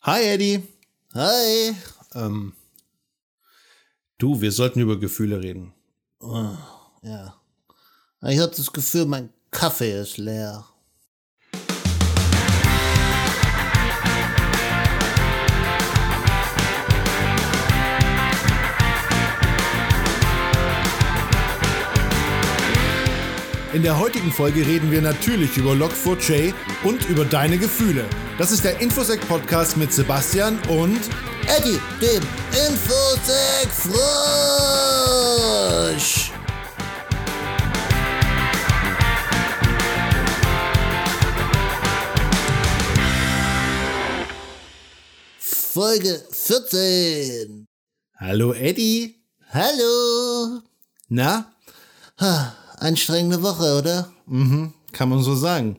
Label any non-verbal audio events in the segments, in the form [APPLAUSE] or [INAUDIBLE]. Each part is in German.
Hi Eddie. Hi. Ähm, du, wir sollten über Gefühle reden. Oh, ja. Ich habe das Gefühl, mein Kaffee ist leer. In der heutigen Folge reden wir natürlich über Log4j und über deine Gefühle. Das ist der Infosec Podcast mit Sebastian und Eddie, dem Infosec Frosch. Folge 14. Hallo Eddie. Hallo. Na? Anstrengende Woche, oder? Mhm, kann man so sagen.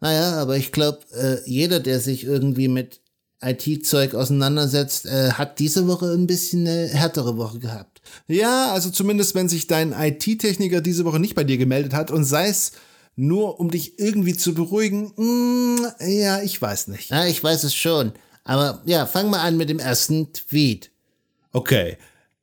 Naja, aber ich glaube, äh, jeder, der sich irgendwie mit IT-Zeug auseinandersetzt, äh, hat diese Woche ein bisschen eine härtere Woche gehabt. Ja, also zumindest wenn sich dein IT-Techniker diese Woche nicht bei dir gemeldet hat und sei es nur, um dich irgendwie zu beruhigen, mm, ja, ich weiß nicht. Ja, ich weiß es schon. Aber ja, fang mal an mit dem ersten Tweet. Okay.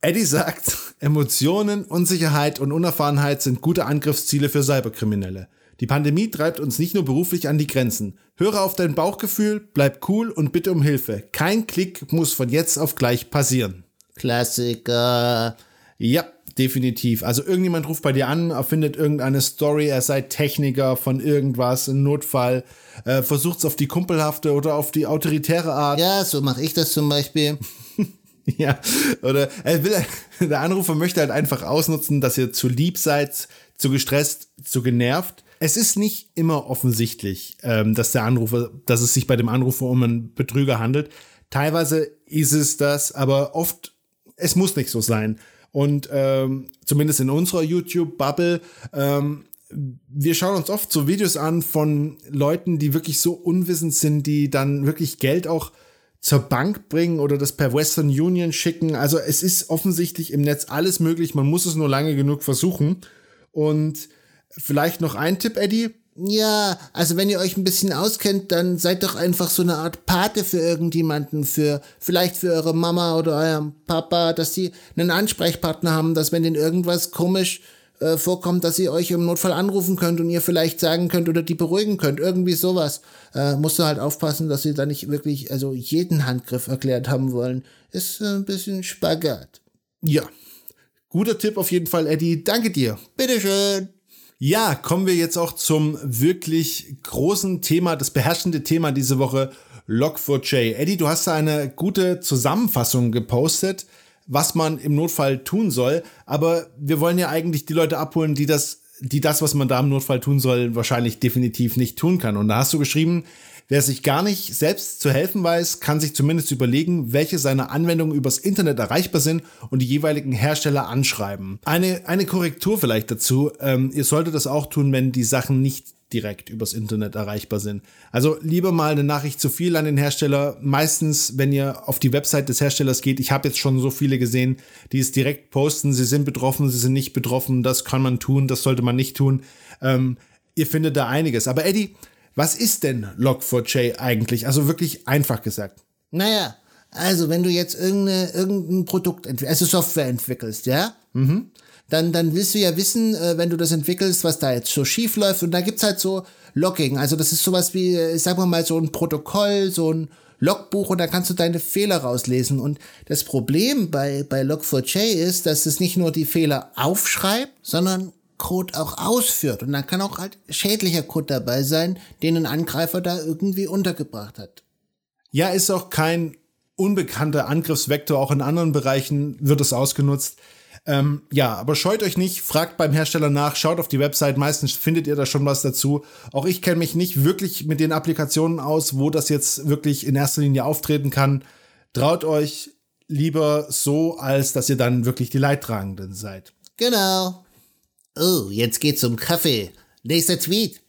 Eddie sagt, Emotionen, Unsicherheit und Unerfahrenheit sind gute Angriffsziele für Cyberkriminelle. Die Pandemie treibt uns nicht nur beruflich an die Grenzen. Höre auf dein Bauchgefühl, bleib cool und bitte um Hilfe. Kein Klick muss von jetzt auf gleich passieren. Klassiker. Ja, definitiv. Also irgendjemand ruft bei dir an, erfindet irgendeine Story, er sei Techniker von irgendwas, ein Notfall, äh, versucht es auf die kumpelhafte oder auf die autoritäre Art. Ja, so mache ich das zum Beispiel. [LAUGHS] [LAUGHS] Ja, oder er will, [LAUGHS] der Anrufer möchte halt einfach ausnutzen, dass ihr zu lieb seid, zu gestresst, zu genervt. Es ist nicht immer offensichtlich, ähm, dass der Anrufer, dass es sich bei dem Anrufer um einen Betrüger handelt. Teilweise ist es das, aber oft, es muss nicht so sein. Und ähm, zumindest in unserer YouTube-Bubble, ähm, wir schauen uns oft so Videos an von Leuten, die wirklich so unwissend sind, die dann wirklich Geld auch zur Bank bringen oder das per Western Union schicken. Also es ist offensichtlich im Netz alles möglich. Man muss es nur lange genug versuchen. Und vielleicht noch ein Tipp, Eddie. Ja, also wenn ihr euch ein bisschen auskennt, dann seid doch einfach so eine Art Pate für irgendjemanden, für vielleicht für eure Mama oder euren Papa, dass die einen Ansprechpartner haben, dass wenn denen irgendwas komisch äh, vorkommt, dass ihr euch im Notfall anrufen könnt und ihr vielleicht sagen könnt oder die beruhigen könnt. Irgendwie sowas. Äh, musst du halt aufpassen, dass sie da nicht wirklich also jeden Handgriff erklärt haben wollen. Ist äh, ein bisschen Spagat. Ja. Guter Tipp auf jeden Fall, Eddie. Danke dir. Bitteschön. Ja, kommen wir jetzt auch zum wirklich großen Thema, das beherrschende Thema diese Woche, Log4j. Eddie, du hast da eine gute Zusammenfassung gepostet was man im Notfall tun soll. Aber wir wollen ja eigentlich die Leute abholen, die das, die das, was man da im Notfall tun soll, wahrscheinlich definitiv nicht tun kann. Und da hast du geschrieben, wer sich gar nicht selbst zu helfen weiß, kann sich zumindest überlegen, welche seiner Anwendungen übers Internet erreichbar sind und die jeweiligen Hersteller anschreiben. Eine, eine Korrektur vielleicht dazu. Ähm, ihr solltet das auch tun, wenn die Sachen nicht direkt übers Internet erreichbar sind. Also lieber mal eine Nachricht zu viel an den Hersteller. Meistens, wenn ihr auf die Website des Herstellers geht, ich habe jetzt schon so viele gesehen, die es direkt posten, sie sind betroffen, sie sind nicht betroffen, das kann man tun, das sollte man nicht tun. Ähm, ihr findet da einiges. Aber Eddie, was ist denn Log4j eigentlich? Also wirklich einfach gesagt. Naja, also wenn du jetzt irgendeine, irgendein Produkt, also Software entwickelst, ja? Mhm dann, dann willst du ja wissen, äh, wenn du das entwickelst, was da jetzt so schief läuft. Und da gibt's halt so Logging. Also das ist sowas wie, äh, sagen wir mal, so ein Protokoll, so ein Logbuch und da kannst du deine Fehler rauslesen. Und das Problem bei, bei Log4j ist, dass es nicht nur die Fehler aufschreibt, sondern Code auch ausführt. Und dann kann auch halt schädlicher Code dabei sein, den ein Angreifer da irgendwie untergebracht hat. Ja, ist auch kein unbekannter Angriffsvektor. Auch in anderen Bereichen wird es ausgenutzt. Ähm, ja, aber scheut euch nicht, fragt beim Hersteller nach, schaut auf die Website, meistens findet ihr da schon was dazu. Auch ich kenne mich nicht wirklich mit den Applikationen aus, wo das jetzt wirklich in erster Linie auftreten kann. Traut euch lieber so, als dass ihr dann wirklich die Leidtragenden seid. Genau. Oh, jetzt geht's um Kaffee. Nächster Tweet.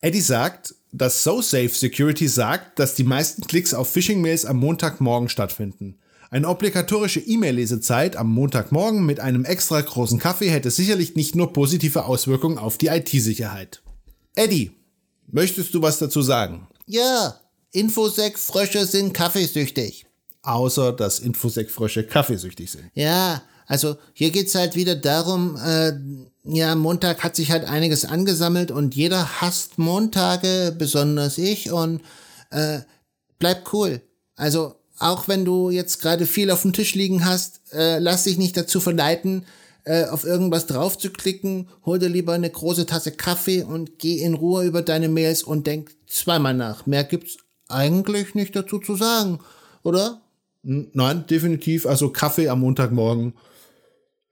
Eddie sagt, dass SoSafe Security sagt, dass die meisten Klicks auf Phishing-Mails am Montagmorgen stattfinden. Eine obligatorische E-Mail-Lesezeit am Montagmorgen mit einem extra großen Kaffee hätte sicherlich nicht nur positive Auswirkungen auf die IT-Sicherheit. Eddie, möchtest du was dazu sagen? Ja, Infosec-Frösche sind kaffeesüchtig. Außer, dass Infosec-Frösche kaffeesüchtig sind. Ja, also hier geht's halt wieder darum, äh, ja, Montag hat sich halt einiges angesammelt und jeder hasst Montage, besonders ich und äh, bleib cool. Also auch wenn du jetzt gerade viel auf dem Tisch liegen hast, äh, lass dich nicht dazu verleiten, äh, auf irgendwas drauf zu klicken. Hol dir lieber eine große Tasse Kaffee und geh in Ruhe über deine Mails und denk zweimal nach. Mehr gibt's eigentlich nicht dazu zu sagen, oder? Nein, definitiv. Also Kaffee am Montagmorgen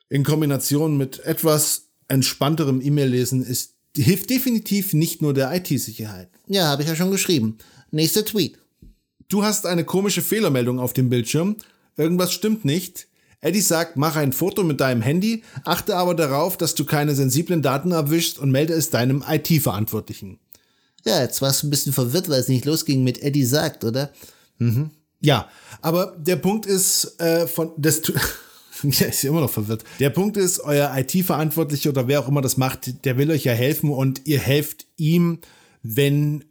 in Kombination mit etwas entspannterem E-Mail-Lesen ist hilft definitiv nicht nur der IT-Sicherheit. Ja, habe ich ja schon geschrieben. Nächster Tweet. Du hast eine komische Fehlermeldung auf dem Bildschirm. Irgendwas stimmt nicht. Eddie sagt, mach ein Foto mit deinem Handy, achte aber darauf, dass du keine sensiblen Daten erwischst und melde es deinem IT-Verantwortlichen. Ja, jetzt warst du ein bisschen verwirrt, weil es nicht losging mit Eddie sagt, oder? Mhm. Ja, aber der Punkt ist, äh, von das [LAUGHS] ja, ist immer noch verwirrt. Der Punkt ist, euer IT-Verantwortliche oder wer auch immer das macht, der will euch ja helfen und ihr helft ihm, wenn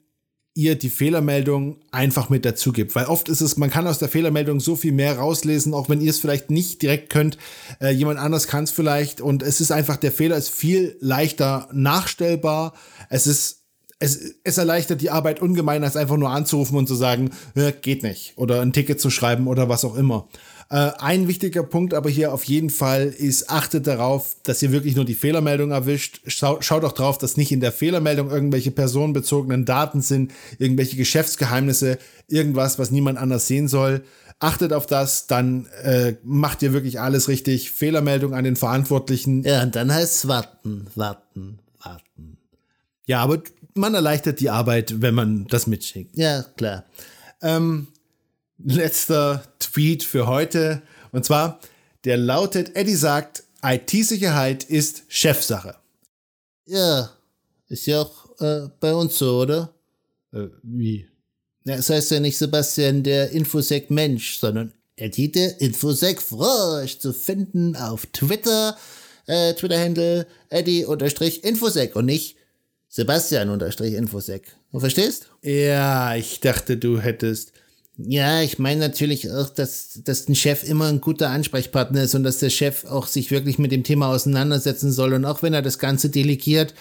ihr die Fehlermeldung einfach mit dazu gibt. Weil oft ist es, man kann aus der Fehlermeldung so viel mehr rauslesen, auch wenn ihr es vielleicht nicht direkt könnt. Äh, jemand anders kann es vielleicht und es ist einfach, der Fehler ist viel leichter nachstellbar. Es ist es, es erleichtert die Arbeit ungemein, als einfach nur anzurufen und zu sagen, äh, geht nicht. Oder ein Ticket zu schreiben oder was auch immer. Äh, ein wichtiger Punkt aber hier auf jeden Fall ist, achtet darauf, dass ihr wirklich nur die Fehlermeldung erwischt. Schau, schaut auch drauf, dass nicht in der Fehlermeldung irgendwelche personenbezogenen Daten sind, irgendwelche Geschäftsgeheimnisse, irgendwas, was niemand anders sehen soll. Achtet auf das, dann äh, macht ihr wirklich alles richtig. Fehlermeldung an den Verantwortlichen. Ja, und dann heißt es warten, warten, warten. Ja, aber man erleichtert die Arbeit, wenn man das mitschickt. Ja, klar. Ähm, letzter Tweet für heute. Und zwar, der lautet, Eddie sagt, IT-Sicherheit ist Chefsache. Ja, ist ja auch äh, bei uns so, oder? Äh, wie? Ja, das heißt ja nicht Sebastian der Infosec-Mensch, sondern Eddie der Infosec-Frosch zu finden auf Twitter, äh, Twitter-Handle Eddie-Infosec und nicht Sebastian-Infosec. Du verstehst? Ja, ich dachte, du hättest ja, ich meine natürlich auch, dass, dass ein Chef immer ein guter Ansprechpartner ist und dass der Chef auch sich wirklich mit dem Thema auseinandersetzen soll. Und auch wenn er das Ganze delegiert,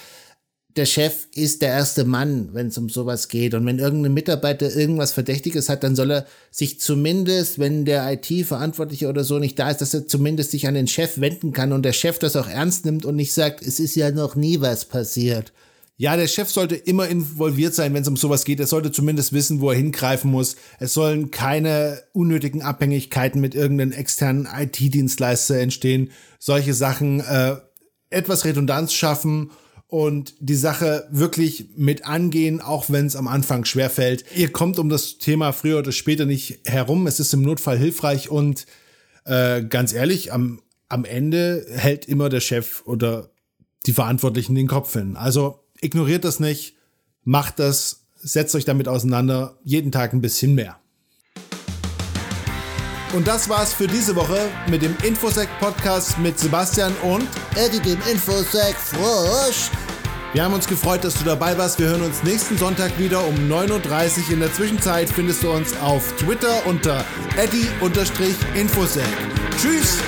der Chef ist der erste Mann, wenn es um sowas geht. Und wenn irgendein Mitarbeiter irgendwas Verdächtiges hat, dann soll er sich zumindest, wenn der IT-Verantwortliche oder so nicht da ist, dass er zumindest sich an den Chef wenden kann und der Chef das auch ernst nimmt und nicht sagt, es ist ja noch nie was passiert. Ja, der Chef sollte immer involviert sein, wenn es um sowas geht. Er sollte zumindest wissen, wo er hingreifen muss. Es sollen keine unnötigen Abhängigkeiten mit irgendeinem externen IT-Dienstleister entstehen. Solche Sachen äh, etwas Redundanz schaffen und die Sache wirklich mit angehen, auch wenn es am Anfang schwer fällt. Ihr kommt um das Thema früher oder später nicht herum. Es ist im Notfall hilfreich und äh, ganz ehrlich, am, am Ende hält immer der Chef oder die Verantwortlichen den Kopf hin. Also ignoriert das nicht, macht das, setzt euch damit auseinander, jeden Tag ein bisschen mehr. Und das war's für diese Woche mit dem Infosec Podcast mit Sebastian und Eddie dem Infosec Frosch. Wir haben uns gefreut, dass du dabei warst. Wir hören uns nächsten Sonntag wieder um 9.30 Uhr. In der Zwischenzeit findest du uns auf Twitter unter eddie-infosec. Tschüss!